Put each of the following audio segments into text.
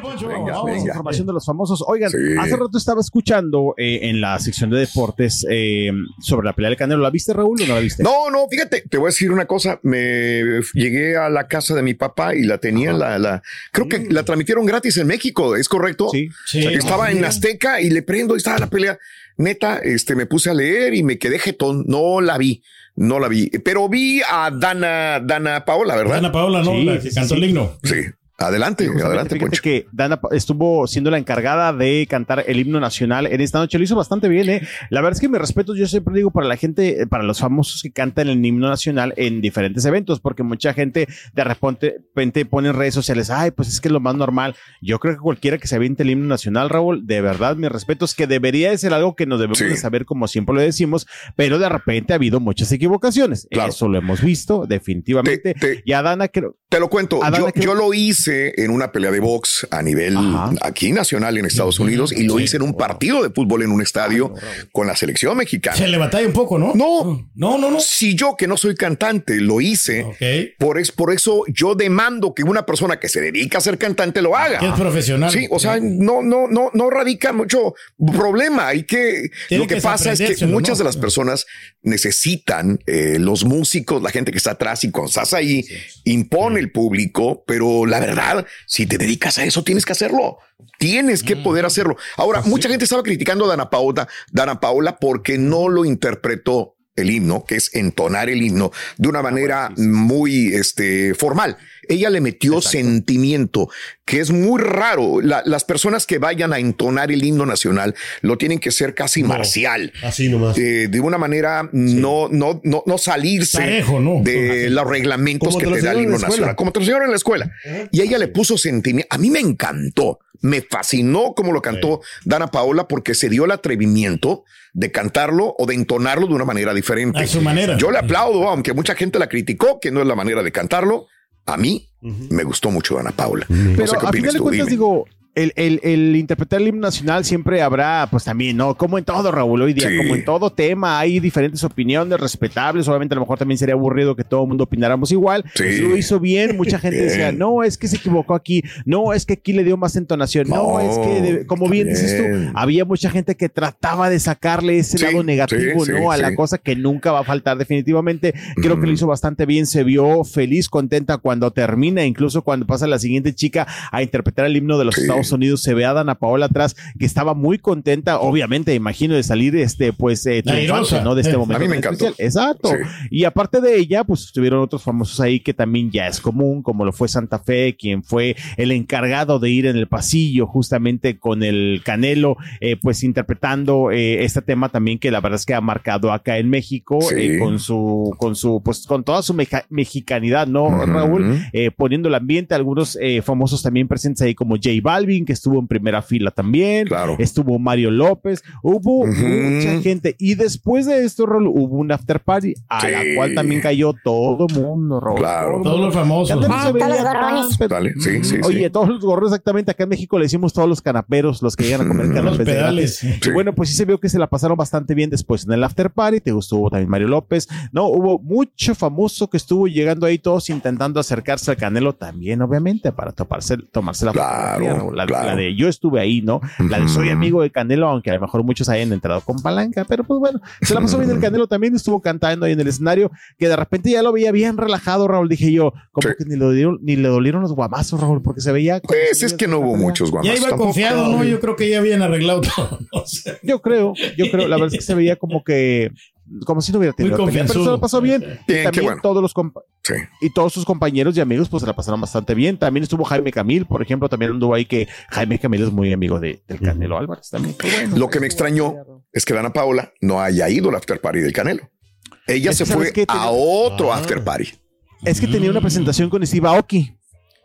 Venga, Vamos a información de los famosos. Oigan, hace rato estaba escuchando eh, en la sección de deportes eh, sobre la pelea del Canelo. ¿La viste, Raúl, o no la viste? No, no, fíjate, te voy a decir una cosa. Me llegué a la casa de mi papá y la tenía, la, la, creo que la transmitieron gratis en México, ¿es correcto? Sí. Estaba en Azteca y le prendo y estaba la pelea. Neta, este, me puse a leer y me quedé jetón. No la vi. No la vi, pero vi a Dana, Dana Paola, ¿verdad? Dana Paola, ¿no? Sí, la que sí, cantó sí. el himno. Sí. Adelante, Justamente, adelante, fíjate Poncho. que Dana estuvo siendo la encargada de cantar el himno nacional en esta noche. Lo hizo bastante bien, ¿eh? La verdad es que mi respeto, yo siempre digo para la gente, eh, para los famosos que cantan el himno nacional en diferentes eventos, porque mucha gente de repente, pone en redes sociales, ay, pues es que es lo más normal. Yo creo que cualquiera que se aviente el himno nacional, Raúl, de verdad, mi respeto es que debería de ser algo que nos debemos Sí. de saber, como siempre lo decimos, pero de repente ha habido muchas equivocaciones. Claro. Eso lo hemos visto, definitivamente. Te- te- y a Dana creo. Te lo cuento, Adana, yo, ¿qué- yo lo hice en una pelea de box a nivel Ajá. aquí nacional en Estados Unidos y lo hice en un partido de fútbol en un estadio con la selección mexicana. Se le batalla un poco, ¿no? No. No, no, no. Si yo que no soy cantante lo hice, por, es, por eso yo demando que una persona que se dedica a ser cantante lo haga. Que es profesional. Sí, o sea, no, no, no, no radica mucho problema. Hay que, Tiene lo que, que pasa es que muchas de las personas necesitan eh, los músicos, la gente que está atrás y cuando estás ahí impone el público, pero la verdad, si te dedicas a eso, tienes que hacerlo. Tienes que poder hacerlo. Ahora, mucha gente estaba criticando a Dana Paola, Dana Paola porque no lo interpretó el himno, que es entonar el himno de una manera muy este, formal. Ella le metió sentimiento, que es muy raro. La- las personas que vayan a entonar el himno nacional lo tienen que ser casi marcial. Así nomás. Eh, de una manera no, no, no, no salirse Parejo, ¿no? de Así. los reglamentos que te da el himno nacional, como te lo enseñaron en la escuela. Y ella le puso sentimiento. A mí me encantó, me fascinó como lo cantó Dana Paola porque se dio el atrevimiento de cantarlo o de entonarlo de una manera diferente. A su manera. Yo le aplaudo, aunque mucha gente la criticó, que no es la manera de cantarlo. A mí me gustó mucho Dana Paola. No Pero sé qué a final de tú, cuentas, dime. digo, el, el, el interpretar el himno nacional siempre habrá, pues también, ¿no? Como en todo, Raúl, hoy día, Sí. como en todo tema, hay diferentes opiniones respetables. Obviamente, a lo mejor también sería aburrido que todo el mundo opináramos igual. Sí. Lo hizo bien, mucha gente decía, no, es que se equivocó aquí, no, es que aquí le dio más entonación, no, No, es que, de- como bien dices tú, había mucha gente que trataba de sacarle ese Sí, lado negativo, ¿no? a la cosa que nunca va a faltar definitivamente. Creo que lo hizo bastante bien, se vio feliz, contenta cuando termina, incluso cuando pasa la siguiente chica a interpretar el himno de los Sí. Estados Unidos, se ve a Dana Paola atrás, que estaba muy contenta, obviamente, imagino, de salir, este, pues, eh, triunfante. ¿no? De este momento. a mí me encantó. especial. Exacto. Sí. Y aparte de ella, pues estuvieron otros famosos ahí que también ya es común, como lo fue Santa Fe, quien fue el encargado de ir en el pasillo justamente con el Canelo, eh, pues interpretando eh, este tema también que la verdad es que ha marcado acá en México Sí. eh, con su, con su, pues con toda su meja- mexicanidad, ¿no. Raúl? Eh, poniendo el ambiente, algunos eh, famosos también presentes ahí como J Balvin, que estuvo en primera fila también, Claro. estuvo Mario López, hubo mucha gente y después de esto, Raúl, hubo un after party a Sí. la cual también cayó todo mundo, Raúl. Claro. Todo Todos los famosos. Ah, todos los gorrones. pero- Dale, sí, sí, Oye, sí. todos los gorros exactamente. Acá en México le decimos todos los canaperos, los que llegan a comer canapés. Los de pedales. gratis. Sí. Y bueno, pues sí se vio que se la pasaron bastante bien después en el after party. Te gustó también Mario López. No, hubo mucho famoso que estuvo llegando ahí todos intentando acercarse al Canelo también, obviamente, para toparse, tomarse la Claro, fotografía. La, Claro. la de yo estuve ahí, ¿no? La de soy amigo de Canelo, aunque a lo mejor muchos hayan entrado con palanca, pero pues bueno, se la pasó bien el Canelo también, estuvo cantando ahí en el escenario, que de repente ya lo veía bien relajado, Raúl, dije yo, como Sí. que ni, lo dieron, ni le dolieron los guamazos, Raúl, porque se veía... como Pues si es que no hubo muchos Ya guamas. iba tampoco. confiado, ¿no? Yo creo que ya habían arreglado todo. No sé. Yo creo, yo creo, la verdad es que se veía como que, como si no hubiera tenido pelea, pero se lo pasó bien. Bien, Y también bueno. todos los Sí. y todos sus compañeros y amigos pues se la pasaron bastante bien. También estuvo Jaime Camil, por ejemplo, también anduvo ahí que Jaime Camil es muy amigo de, del Canelo Álvarez también. Bueno. Lo que me extrañó es que Dana Paola no haya ido al after party del Canelo. Ella Es se que, ¿sabes fue a otro Ah. after party. Es que tenía una presentación con Steve Aoki,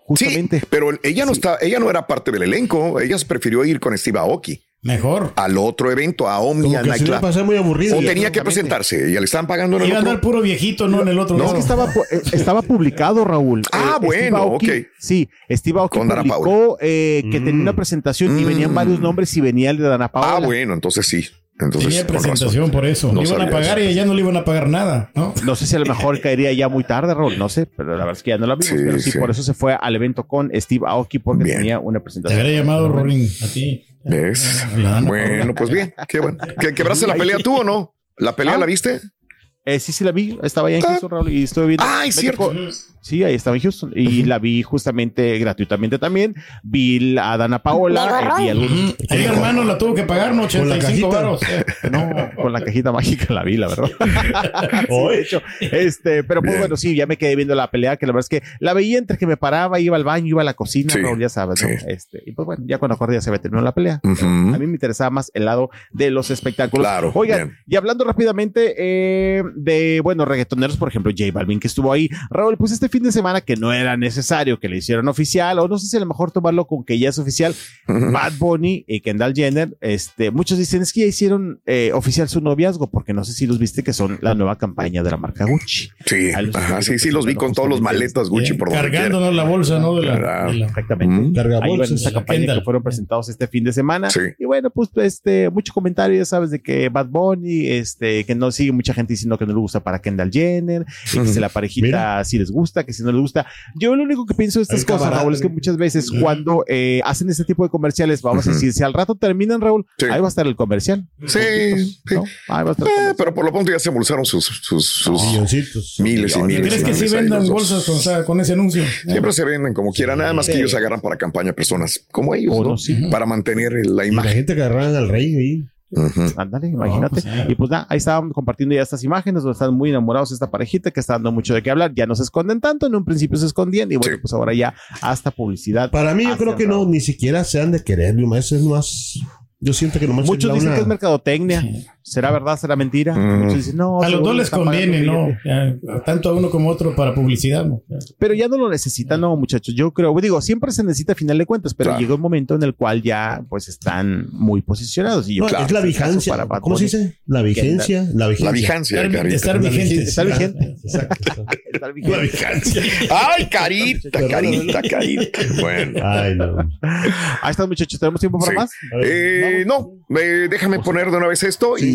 justamente. Sí, pero ella no está, ella no era parte del elenco. Ella se prefirió ir con Steve Aoki Mejor. al otro evento, a Omni Como que se iba a pasar muy aburrido. O tenía que presentarse. Ya le estaban pagando en el Iba a andar puro viejito, ¿no? En el otro Es lado. que estaba, eh, estaba publicado, Raúl. Ah, Steve bueno, Aoki- ok. Sí, Steve Aoki Con publicó eh, que tenía Mm. una presentación y Mm. venían varios nombres y venía el de Dana Paola. Ah, bueno, entonces sí. Entonces, Tenía presentación por eso. No Le iban a pagar eso. y ya no le iban a pagar nada, ¿no? No sé si a lo mejor caería ya muy tarde, Raúl, no sé, pero la verdad es que ya no la vimos. Sí, pero sí, sí. por eso se fue al evento con Steve Aoki porque Bien. tenía una Te presentación. habría llamado Rorin a ti. ¿Ves? Bueno, pues bien. Qué bueno. ¿Que- ¿Quebraste la pelea tú o no? ¿La pelea Ah. la viste? Eh, sí, sí la vi, estaba allá en Ah. Houston, Raúl, y estuve viendo. Es cierto. Sí, ahí estaba en Houston y la vi justamente gratuitamente también. Vi a Dana Paola, eh, vi algunos. Ujú. Ahí, hermano, la tuvo que pagar, ¿no? Con la 85 cajita. varos. Eh, No, con la cajita mágica la vi, la verdad. Sí, de hecho, este, pero pues bueno, sí, ya me quedé viendo la pelea, que la verdad es que la veía entre que me paraba, iba al baño, iba a la cocina, Sí, Raúl, ya sabes, ¿no? sí. Este, y pues bueno, ya cuando acordé ya se había terminado la pelea. Ujú. A mí me interesaba más el lado de los espectáculos. Claro, Oigan, bien. y hablando rápidamente eh, de, bueno, reggaetoneros, por ejemplo, J Balvin, que estuvo ahí. Raúl, pues este fin de semana que no era necesario que le hicieran oficial, o no sé si a lo mejor tomarlo con que ya es oficial, Bad Bunny y Kendall Jenner, este, muchos dicen es que ya hicieron eh, oficial su noviazgo, porque no sé si los viste que son la nueva campaña de la marca Gucci. Sí, ajá, sí, sí, los vi con todos los maletas Gucci eh, por cargándonos la bolsa, ¿no? De la, de la- Exactamente. Mm. Carga Ahí va en bolsas. esta campaña Kendall. que fueron presentados este fin de semana. Sí. Y bueno, pues este, mucho comentario, ya sabes, de que Bad Bunny, este, que no sigue mucha gente diciendo que no le gusta para Kendall Jenner, y que si la parejita Mira. sí les gusta, que si no les gusta. Yo lo único que pienso de estas cosas, camarada. Raúl, es que muchas veces cuando eh, hacen este tipo de comerciales, vamos a decir, si al rato terminan, Raúl, Sí. ahí va a estar el comercial. Sí, sí. ¿no? Ahí va a estar el Eh, comercial. pero por lo pronto ya se embolsaron sus, sus, sus Milloncitos. miles y miles. ¿Crees que sí vendan bolsas con, o sea, con ese anuncio? Siempre se venden como quiera, nada más que ellos agarran para campaña personas como ellos. Para mantener la Y la imagen. gente que agarraban al rey ahí. Ándale, imagínate. pues, sí. y pues nada, ahí estaban compartiendo ya estas imágenes donde están muy enamorados esta parejita que está dando mucho de qué hablar. Ya no se esconden tanto, en un principio se escondían y bueno, Sí. pues ahora ya hasta publicidad. Para mí, yo creo que no, ni siquiera se han de querer, es más. Yo siento que nomás Muchos dicen una- que es mercadotecnia. ¿Será verdad? ¿Será mentira? Mm. Muchos dicen, no. A los dos le les conviene, ¿no? Ya, tanto a uno como a otro para publicidad, ¿no? Pero ya no lo necesitan, no, muchachos. Yo creo, digo, siempre se necesita a final de cuentas, pero Claro. llega un momento en el cual ya pues están muy posicionados. Y yo No, creo es la vigencia. para Bad ¿Cómo se dice? La vigencia. La vigencia. La vigencia, Estar, Carita. estar vigente. Está vigente. Exacto. está vigente. La vigencia. Ay, carita, carita, carita. Bueno. Ay, no. Ahí están, muchachos. ¿Tenemos tiempo para Sí. más? Eh, no, eh, déjame poner de una vez esto y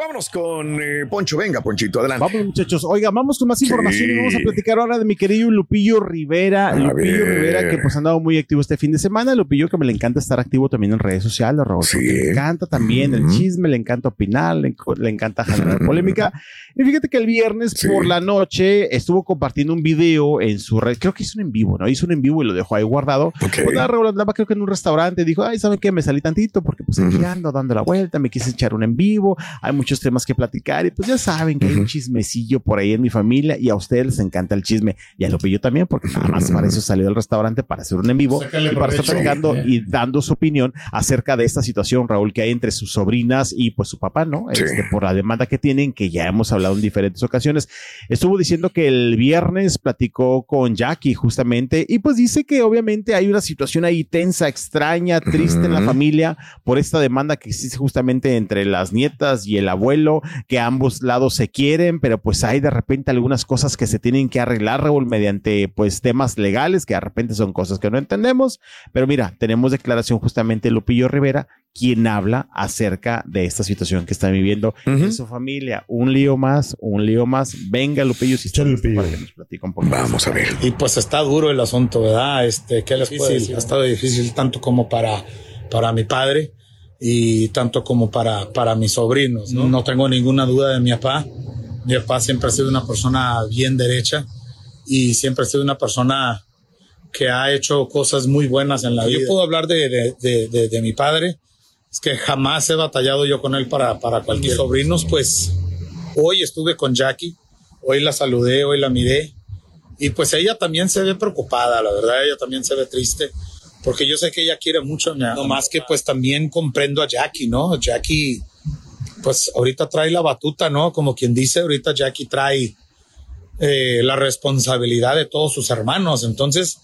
Vámonos con eh, Poncho. Venga, Ponchito, adelante. Vamos, muchachos. Oiga, vamos con más información Sí. y vamos a platicar ahora de mi querido Lupillo Rivera. A Lupillo ver. Rivera, que pues ha andado muy activo este fin de semana. Lupillo, que me le encanta estar activo también en redes sociales, Raúl. Sí. Le encanta también el chisme, le encanta opinar, le, le encanta generar polémica. Y fíjate que el viernes Sí. por la noche estuvo compartiendo un video en su red. Creo que hizo un en vivo, ¿no? Hizo un en vivo y lo dejó ahí guardado. Ok. Pues nada, Raúl andaba creo que en un restaurante. Dijo, ay, ¿saben qué? Me salí tantito porque pues aquí Ujú. ando dando la vuelta. Me quise echar un en vivo. Hay muchos temas que platicar y pues ya saben que hay un chismecillo por ahí en mi familia y a ustedes les encanta el chisme y a Lupillo también porque nada más para eso salió del restaurante para hacer un en vivo Sácale y para estar platicando Eh. y dando su opinión acerca de esta situación, Raúl, que hay entre sus sobrinas y pues su papá, ¿no? Sí. Este, por la demanda que tienen, que ya hemos hablado en diferentes ocasiones. Estuvo diciendo que el viernes platicó con Jackie justamente y pues dice que obviamente hay una situación ahí tensa, extraña, triste en la familia por esta demanda que existe justamente entre las nietas y el abuelo, que ambos lados se quieren, pero pues hay de repente algunas cosas que se tienen que arreglar, Raúl, mediante pues temas legales, que de repente son cosas que no entendemos. Pero mira, tenemos declaración justamente de Lupillo Rivera, quien habla acerca de esta situación que están viviendo Ujú. en su familia. Un lío más, un lío más. Venga, Lupillo, si está Lupillo. para que nos platique un poco. Vamos a ver. Y pues está duro el asunto, ¿verdad? Este, ¿qué les puedo decir? Ha estado difícil tanto como para, para mi padre y tanto como para, para mis sobrinos, ¿no? No tengo ninguna duda de mi papá. Mi papá siempre ha sido una persona bien derecha y siempre ha sido una persona que ha hecho cosas muy buenas en la vida. Yo puedo hablar de, de, de, de- mi padre. Es que jamás he batallado yo con él para, para cualquier sobrinos. Pues hoy estuve con Jackie, hoy la saludé, hoy la miré. Y pues ella también se ve preocupada, la verdad, ella también se ve triste, porque yo sé que ella quiere mucho, no más que pues también comprendo a Jackie, ¿no? Jackie, pues ahorita trae la batuta, ¿no? Como quien dice, ahorita Jackie trae eh, la responsabilidad de todos sus hermanos, entonces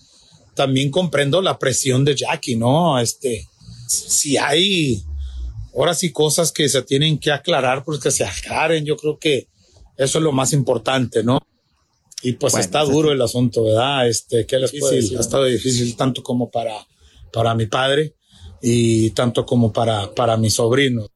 también comprendo la presión de Jackie, ¿no? Este, si hay ahora sí cosas que se tienen que aclarar, pues se aclaren, yo creo que eso es lo más importante, ¿no? Y pues Bueno, está duro el asunto, ¿verdad? Este, ¿qué les puedo decir? Ha estado difícil tanto como para, para mi padre y tanto como para, para mis sobrinos.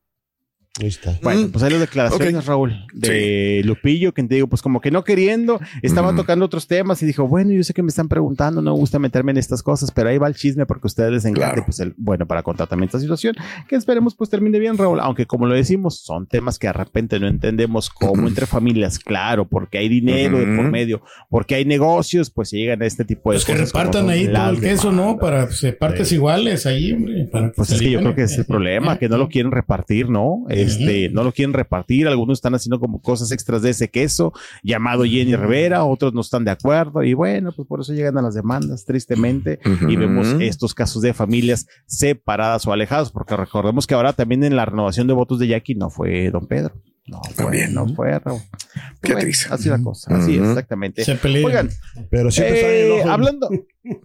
Ahí está. Bueno, Mm. pues hay las declaraciones. Raúl, de Lupillo, que te digo, pues como que no queriendo, estaba tocando otros temas y dijo, bueno, yo sé que me están preguntando, no me gusta meterme en estas cosas, pero ahí va el chisme porque a ustedes les encanta, Claro. pues el, bueno, para contar también esta situación, que esperemos pues termine bien, Raúl, aunque como lo decimos, son temas que de repente no entendemos cómo entre familias, claro, porque hay dinero de por medio, porque hay negocios, pues se llegan a este tipo de Pues que cosas. repartan ahí todo el queso, ¿no? Para pues, partes iguales ahí, hombre. para Pues es que yo creo que es el problema, que no lo quieren repartir, ¿no? Este, no lo quieren repartir. Algunos están haciendo como cosas extras de ese queso llamado Jenny Rivera, otros no están de acuerdo y bueno, pues por eso llegan a las demandas, tristemente, y vemos estos casos de familias separadas o alejadas, porque recordemos que ahora también en la renovación de votos de Jackie no fue don Pedro. No fue, También. no fue Raúl. Qué Bueno, triste. Así la cosa, así es, Ujú. exactamente. Se pelean. Oigan, Pero siempre eh, ojo. hablando,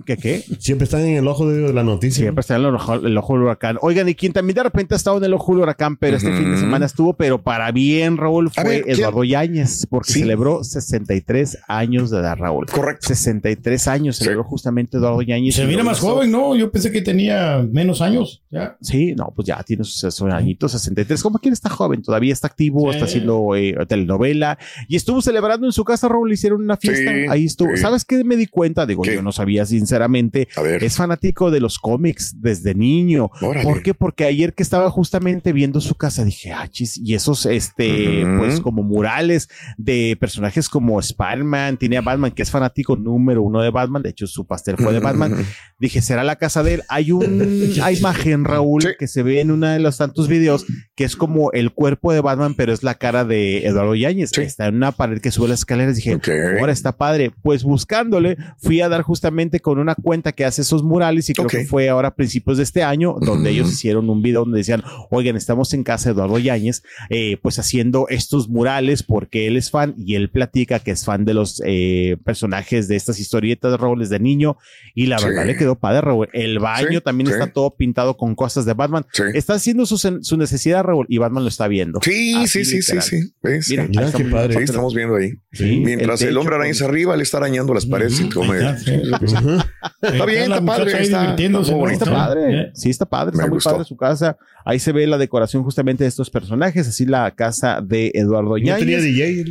¿qué qué? Siempre están en el ojo de la noticia. Siempre está en el ojo, el ojo del huracán. Oigan, y quien también de repente ha estado en el ojo del huracán, pero este fin de semana estuvo, pero para bien, Raúl, fue. Eduardo Yáñez, porque Sí. celebró 63 años de edad, Raúl. Correcto. 63 años celebró justamente Eduardo Yáñez. Se mira más hizo- joven, ¿no? Yo pensé que tenía menos años. Ya. Sí, no, pues ya tiene sus, sus añitos, 63. Como quien está joven, todavía está activo, Sí. está haciendo eh, telenovela y estuvo celebrando en su casa, Raúl, le hicieron una fiesta. Sí, Ahí estuvo. sí. ¿Sabes qué me di cuenta? Digo, ¿Qué? yo no sabía sinceramente. A ver. Es fanático de los cómics desde niño. Órale. ¿Por qué? Porque ayer que estaba justamente viendo su casa dije, ah, chis, y esos, este, pues como murales de personajes como Spider-Man, tiene a Batman, que es fanático número uno de Batman, de hecho su pastel fue de Batman. Dije, ¿será la casa de él? Hay una imagen, Raúl, Sí. que se ve en uno de los tantos videos, que es como el cuerpo de Batman, pero es la cara de Eduardo Yáñez. Sí. Está en una pared que sube las escaleras. Dije, ahora está padre. Pues buscándole, fui a dar justamente con una cuenta que hace esos murales y creo que fue ahora a principios de este año, donde ellos hicieron un video donde decían, oigan, estamos en casa de Eduardo Yáñez, eh, pues haciendo estos murales porque él es fan y él platica que es fan de los eh, personajes de estas historietas, Raúl, desde niño. Y la Sí. verdad le quedó padre, Raúl. El baño Sí, también sí. está todo pintado con cosas de Batman. Sí. Está haciendo su, su necesidad, Raúl, y Batman lo está viendo. Sí, Así, sí, sí, sí. ¿Ves? Mira, Mira estamos padre. Estamos viendo ahí. Sí, Mientras el hombre araña es arriba, le está arañando las paredes y come. Está. Está bien, está padre. ahí Está, ¿no? Está padre, ¿Eh? sí está padre, Me está muy gustó. padre su casa. Ahí se ve la decoración justamente de estos personajes, así la casa de Eduardo No Yáñez. tenía DJ.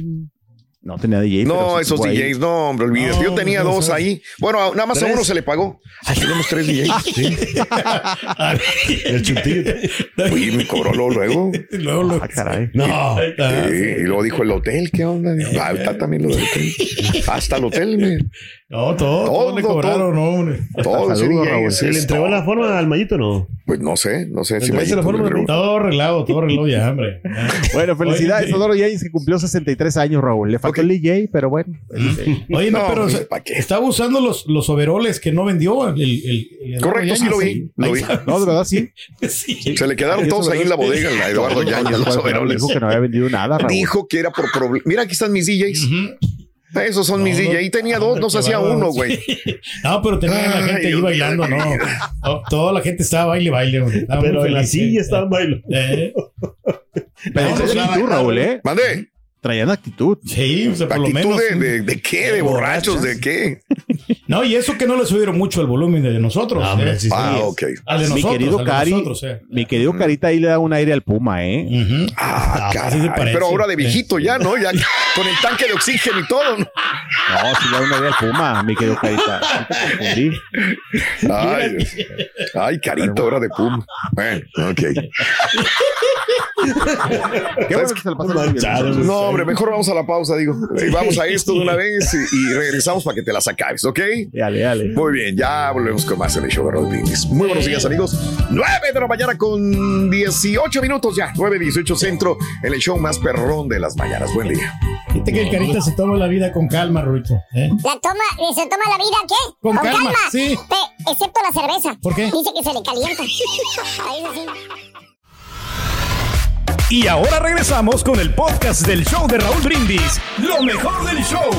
No tenía DJ. No, sí esos. DJs, no, hombre, olvídate. Yo tenía no, dos no. ahí. Bueno, nada más a uno se le pagó. Ay, tenemos tres DJs. El chutillo. Oye, me cobró luego. luego. Luego lo- Ah, caray. No. Sí, ah, y luego dijo el hotel, ¿qué onda? Ah, está también lo del hotel. Hasta el hotel, me. No, todo, todo, Todo, le cobraron, todo. no, hombre. Todo Saludos, DJ, Raúl. ese ¿Se le entregó todo. la forma al Mayito o no? Pues no sé, no sé si ¿Le me Todo arreglado, todo arreglado ya, hombre. Ya. Bueno, felicidades a Eduardo Yáñez que cumplió 63 años, Raúl. Le faltó el DJ, pero bueno. Oye, no, No, pero pues, o sea, ¿pa' qué? estaba usando los, los overoles que no vendió el, el, Correcto, sí lo vi, lo vi. No, de verdad sí. Sí. Se le quedaron todos ahí en la bodega, la Eduardo Yañez, los Dijo overoles. que no había vendido nada, Raúl. Dijo que era por problema. Mira, aquí están mis DJs. Esos son mis No, DJs. Y tenía dos, no se hacía uno, güey. No, pero tenía la gente ahí bailando, no. No, Toda la gente estaba baile, baile. Estaba Pero en la silla eh. estaban bailando. Eh, Pero No, no, Raúl, ¿eh? Mandé. Traían actitud. Sí, o sea, por lo ¿Actitud menos. de, de, de qué? ¿De borrachos? ¿De qué? No, y eso que no le subieron mucho el volumen de nosotros. No, hombre, eh. sí, sí. Ah, ok. Al de Mi nosotros. querido al Cari, nosotros, eh. mi querido Carita ahí le da un aire al Puma, ¿eh? Ah, Ah, caray. parece. Pero ahora de viejito ya, ¿no? Ya con el tanque de oxígeno y todo. ¿no? No, sí le da un aire al Puma, mi querido Carita. Confundí. Ay, ay carito, ahora de pum. Bueno, ok. Qué bueno que se bien. No, hombre, mejor vamos a la pausa, digo. Vamos a esto de una vez y, y regresamos para que te las acabes, ¿ok? Dale, dale. Muy bien, ya volvemos con más en el show de Raúl Brindis. Muy buenos días, amigos. 9 de la mañana con 18 minutos ya. 9, 18 centro en el show más perrón de las mañanas. Buen día. Fíjate que el carita se toma la vida con calma, Ruito. ¿eh? La toma, se toma la vida, ¿qué? Con calma, sí. Pe- excepto la cerveza. ¿Por qué? Dice que se le calienta. Ahí es así. Y ahora regresamos con el podcast del show de Raúl Brindis. Lo mejor del show.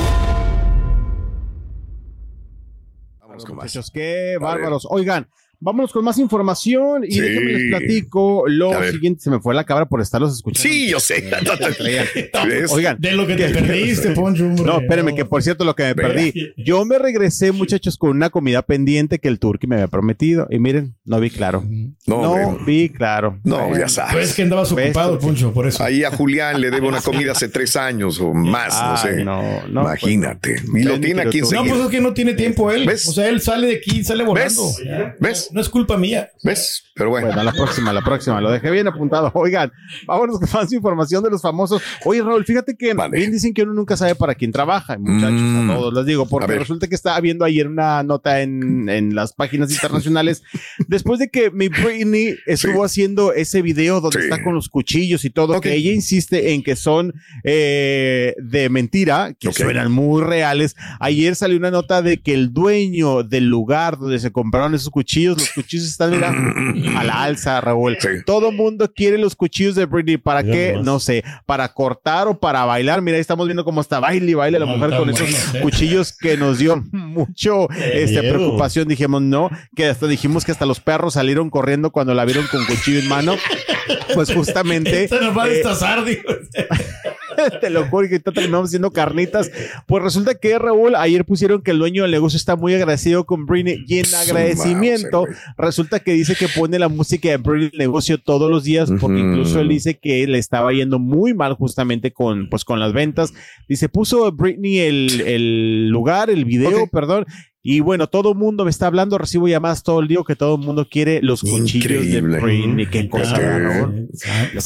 Vamos con más. Muchachos, qué bárbaros. Oigan, vámonos con más información y Sí. déjenme les platico lo siguiente. Se me fue la cabra por estarlos escuchando. Sí, yo sé. ¿Ves? Oigan, De lo que te ¿qué- perdiste, Poncho. No, espérenme, que por cierto, lo que me perdí. Yo me regresé, muchachos, con una comida pendiente que el turqui me había prometido. Y miren, no vi claro. No, No, hombre. vi claro. No, ya Pues sabes. que andabas ocupado, Poncho, por eso. Ahí a Julián le debe una comida hace tres años o más, no sé. no, no, Imagínate. y lo tiene aquí No, pues es que no tiene tiempo él. ¿Ves? O sea, él sale de aquí, sale volando. ¿Ves? ¿Ves? No es culpa mía. ¿Ves? Pero bueno. Bueno, la próxima, la próxima. Lo dejé bien apuntado. Oigan, vámonos con más información de los famosos. Oye, Raúl, fíjate que Vale. bien dicen que uno nunca sabe para quién trabaja, muchachos, Mm. a todos les digo, porque resulta que estaba viendo ayer una nota en, en las páginas internacionales después de que mi Britney estuvo haciendo ese video donde Sí. está con los cuchillos y todo, que ella insiste en que son eh, de mentira, que Ok. suenan muy reales. Ayer salió una nota de que el dueño del lugar donde se compraron esos cuchillos, los cuchillos están, mira, a la alza, Raúl. Sí. Todo mundo quiere los cuchillos de Britney. ¿Para Mira qué? nomás. No sé. Para cortar o para bailar. Mira, ahí estamos viendo cómo está baile y baile la No, mujer con esos ¿eh? cuchillos que nos dio mucho este, miedo. preocupación. Dijimos, no, que hasta dijimos que hasta los perros salieron corriendo cuando la vieron con cuchillo en mano. Pues justamente. Este nos va a eh. te lo juro que terminamos haciendo carnitas. Pues resulta que Raúl, ayer pusieron que el dueño del negocio está muy agradecido con Britney y en agradecimiento resulta que dice que pone la música de Britney el negocio todos los días porque incluso él dice que le estaba yendo muy mal justamente con, pues, con las ventas. Dice, puso Britney el, el lugar, el video, perdón. Y bueno, todo el mundo me está hablando, recibo llamadas todo el día que todo el mundo quiere los cuchillos Increíble. de. Qué cosa.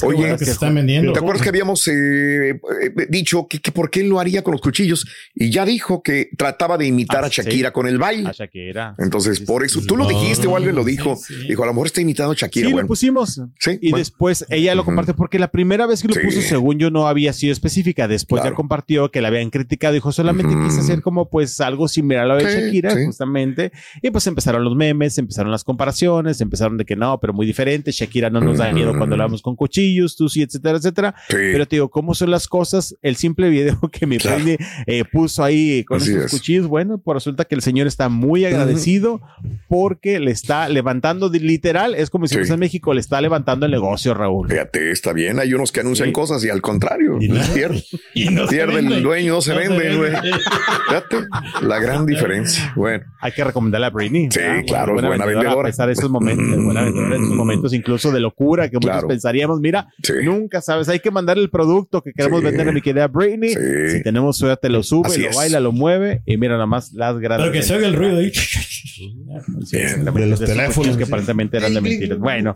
Oye, Oye, que se están vendiendo. ¿Te acuerdas que habíamos eh, eh, dicho que, que por qué lo haría con los cuchillos? Y ya dijo que trataba de imitar Ah, a Shakira sí. con el baile. A Shakira. Entonces, Sí, por eso, sí. tú lo dijiste o alguien lo dijo. sí. Dijo, a lo mejor está imitando a Shakira. Sí, bueno. lo pusimos. Sí, Y bueno. después ella lo compartió porque la primera vez que lo Sí. puso, según yo, no había sido específica. Después Claro. ya compartió que la habían criticado. Dijo, solamente quise hacer como pues algo similar a lo de Sí, Sí. justamente. Y pues empezaron los memes, empezaron las comparaciones, empezaron de que no, pero muy diferente. Shakira no nos da miedo cuando la vemos con cuchillos, tú sí, etcétera, etcétera. Sí. Pero te digo, ¿cómo son las cosas? El simple video que mi Claro. Eh, puso ahí con Así esos es. cuchillos, bueno, pues resulta que el señor está muy agradecido porque le está levantando, de- literal, es como si Sí. en México, le está levantando el negocio, Raúl. Fíjate, está bien. Hay unos que anuncian cosas y al contrario, Y no- pierde, Y no pierde el dueño, no se No se vende, güey. vende. Fíjate, la gran diferencia. Bueno. Hay que recomendarle a Britney. Sí, ¿verdad? claro, es buena A vendedora. pesar de esos momentos, buena vendedora en esos momentos incluso de locura que muchos Claro. pensaríamos, mira, Sí. nunca sabes, hay que mandar el producto que queremos Sí. vender a mi querida Britney. Sí. Si tenemos suerte, lo sube, Así lo es. baila, lo mueve y mira nada más las grandes. Pero que se oiga el ruido ahí. Bien. De los teléfonos, que sí. aparentemente eran de mentiras. Bueno,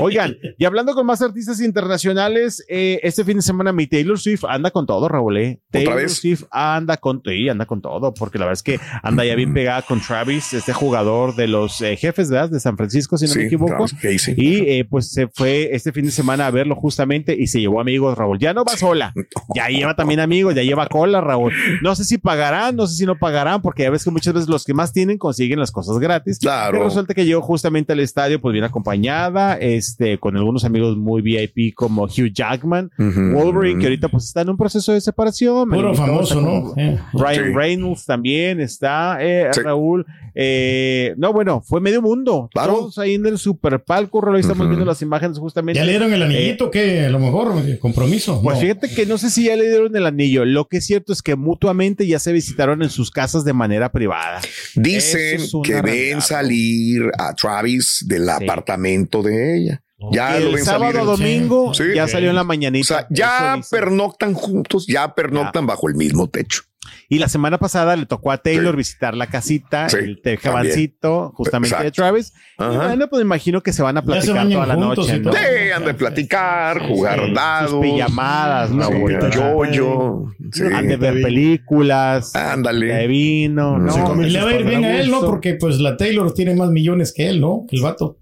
oigan, y hablando con más artistas internacionales, eh, este fin de semana mi Taylor Swift anda con todo, Raúl. ¿eh? Taylor vez? Swift anda con, sí, anda con todo, porque la verdad es que anda ya bien pegada con Travis, este jugador de los eh, jefes ¿verdad? de San Francisco, si no Sí, me equivoco. Travis. Y eh, pues se fue este fin de semana a verlo justamente y se llevó amigos, Raúl. Ya no va sola, ya lleva también amigos, ya lleva cola, Raúl. No sé si pagarán, no sé si no pagarán, porque ya ves que muchas veces los que más tienen consiguen las cosas gratis. Claro. Pero resulta que llegó justamente al estadio, pues bien acompañada, este, con algunos amigos muy VIP como Hugh Jackman. Wolverine, que ahorita pues está en un proceso de separación. Puro famoso, ¿no? Eh. Sí. Reynolds también está, eh, Sí. Raúl. Eh, no, bueno, fue medio mundo. Claro. Todos ahí en el super palco, Raúl, estamos viendo las imágenes justamente. ¿Ya le dieron el anillito? ¿Qué? A lo mejor, eh, compromiso. Pues No. fíjate que no sé si ya le dieron el anillo. Lo que es cierto es que mutuamente ya se visitaron en sus casas de manera privada. Dicen es que ven salir a Travis del apartamento de ella. Ya Y lo el ven sábado salir. domingo Sí. ya salió en la O mañanita. sea, ya pernoctan juntos, ya pernoctan bajo el mismo techo. Y la semana pasada le tocó a Taylor visitar la casita, Sí, el tejabancito, justamente de. Travis. Y Ajá. bueno, pues imagino que se van a platicar toda la juntos noche, y ¿no? Sí, han de platicar, jugar Sus dados. pijamadas, ¿no? Yo-yo. Sí. Han de ver películas, de Ándale. vino, Mm. ¿no? Y le va a ir sus bien a él, ¿no? Porque pues la Taylor tiene más millones que él, ¿no? Que el vato.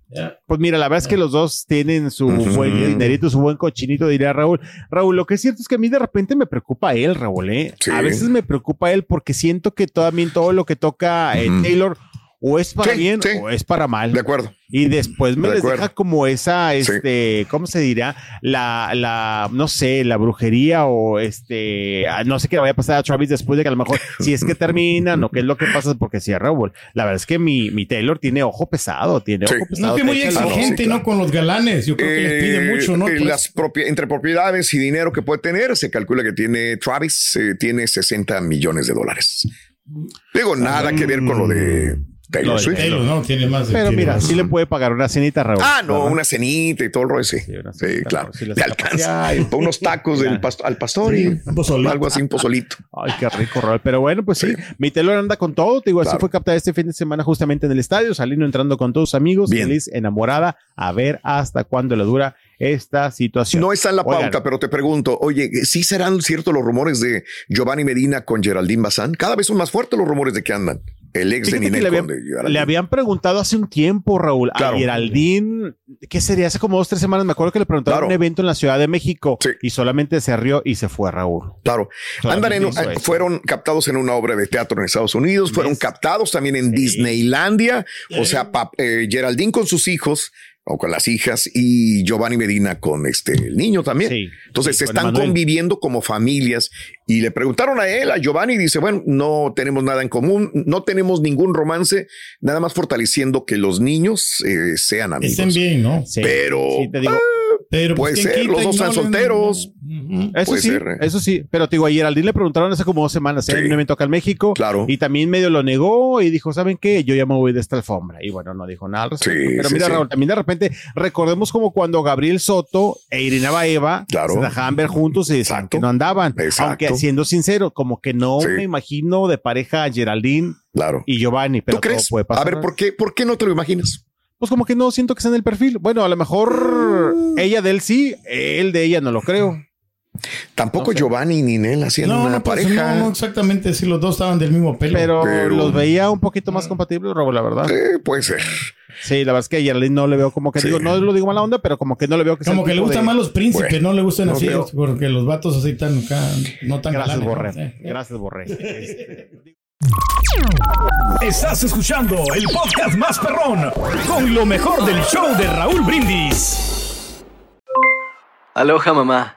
Pues mira, la verdad es que los dos tienen su buen dinerito, su buen cochinito, diría Raúl. Raúl, lo que es cierto es que a mí de repente me preocupa él, Raúl, ¿eh? Sí. A veces me preocupa él porque siento que también todo lo que toca eh. Taylor o es para Sí, bien sí. o es para mal. De acuerdo. Y después me De les acuerdo. deja como esa, Sí. este, ¿cómo se dirá? La, la, no sé, la brujería o este, ah, no sé qué le vaya a pasar a Travis después de que a lo mejor, si es que terminan o qué es lo que pasa, porque si a Raúl, la verdad es que mi, mi Taylor tiene ojo pesado, tiene Sí. ojo No pesado. que muy exigente, claro. ¿no? Con los galanes. Yo creo que les pide Eh, mucho, ¿no? eh, Pues, las propia- entre propiedades y dinero que puede tener, se calcula que tiene Travis, eh, tiene 60 millones de dólares. Digo, nada que ver con lo de Taylor Swift. Taylor, ¿no? Tiene más. de- Pero tiene mira, más. sí le puede pagar una cenita, Raúl. Ah, no, ¿verdad? una cenita y todo el rollo, sí. Sí, Sí, claro. Sí les Le alcanza para unos tacos del pasto- al pastor y un pozolito. algo así, un pozolito. Ay, qué rico, Raúl. Pero bueno, pues sí, mi Taylor anda con todo. Te digo, así fue captada este fin de semana justamente en el estadio, saliendo entrando con todos sus amigos, Bien. feliz, enamorada, a ver hasta cuándo le dura esta situación. No está en la Oigan, pauta, pero te pregunto, oye, ¿sí serán ciertos los rumores de Giovanni Medina con Geraldine Bazán? Cada vez son más fuertes los rumores de que andan. El ex de Ninel le, habían, Conde, le habían preguntado hace un tiempo, Raúl, Claro. a Geraldine, ¿qué sería? Hace como dos, tres semanas, me acuerdo que le preguntaron Claro. un evento en la Ciudad de México Sí. y solamente se rió y se fue, Raúl. Claro. Andan en, fueron captados en una obra de teatro en Estados Unidos, fueron ¿Ves? captados también en Disneylandia, o sea, eh, Geraldine con sus hijos o con las hijas y Giovanni Medina con este el niño también. Sí. Entonces Sí, están conviviendo como familias y le preguntaron a él, a Giovanni, y dice, bueno, no tenemos nada en común, no tenemos ningún romance, nada más fortaleciendo que los niños eh, sean amigos. Estén bien, ¿no? Sí. Pero Sí, te digo, Pero Puede ¿quién ser, los dos no están solteros. Eso Puede sí, ser, ¿eh? eso sí. Pero te digo, a Geraldine le preguntaron hace como dos semanas, ¿eh? Sí. un evento acá en México. Claro. Y también medio lo negó y dijo, ¿saben qué? Yo ya me voy de esta alfombra. Y bueno, no dijo nada al respecto. Sí, Pero sí, mira, sí. Raúl, también de repente recordemos como cuando Gabriel Soto e Irina Baeva Claro. se dejaban ver juntos y decían Exacto. que no andaban. Exacto. Aunque siendo sincero, como que no Sí. me imagino de pareja a Geraldine Claro. y Giovanni. Pero ¿Tú crees? todo puede pasar. A ver, ¿por qué, ¿por qué no te lo imaginas? Pues como que no siento que sea en el perfil. Bueno, a lo mejor ella de él sí, él de ella no lo creo. Tampoco No sé. Giovanni y Ninel hacían No, una no, pues, pareja. no, no exactamente si los dos estaban del mismo pelo. Pero, Pero- los veía un poquito más compatibles, Robo, la verdad. Eh, puede ser. Sí, la verdad es que a Geraldine no le veo como que Sí. digo, no lo digo mala onda, pero como que no le veo que sea Como que le gustan de- más los príncipes, Bueno, no le gustan no así, creo. porque los vatos así tan acá, no tan Gracias, galanes, Borré. Eh, Gracias, Borré. Este, Estás escuchando el podcast más perrón con lo mejor del show de Raúl Brindis. Aloha mamá,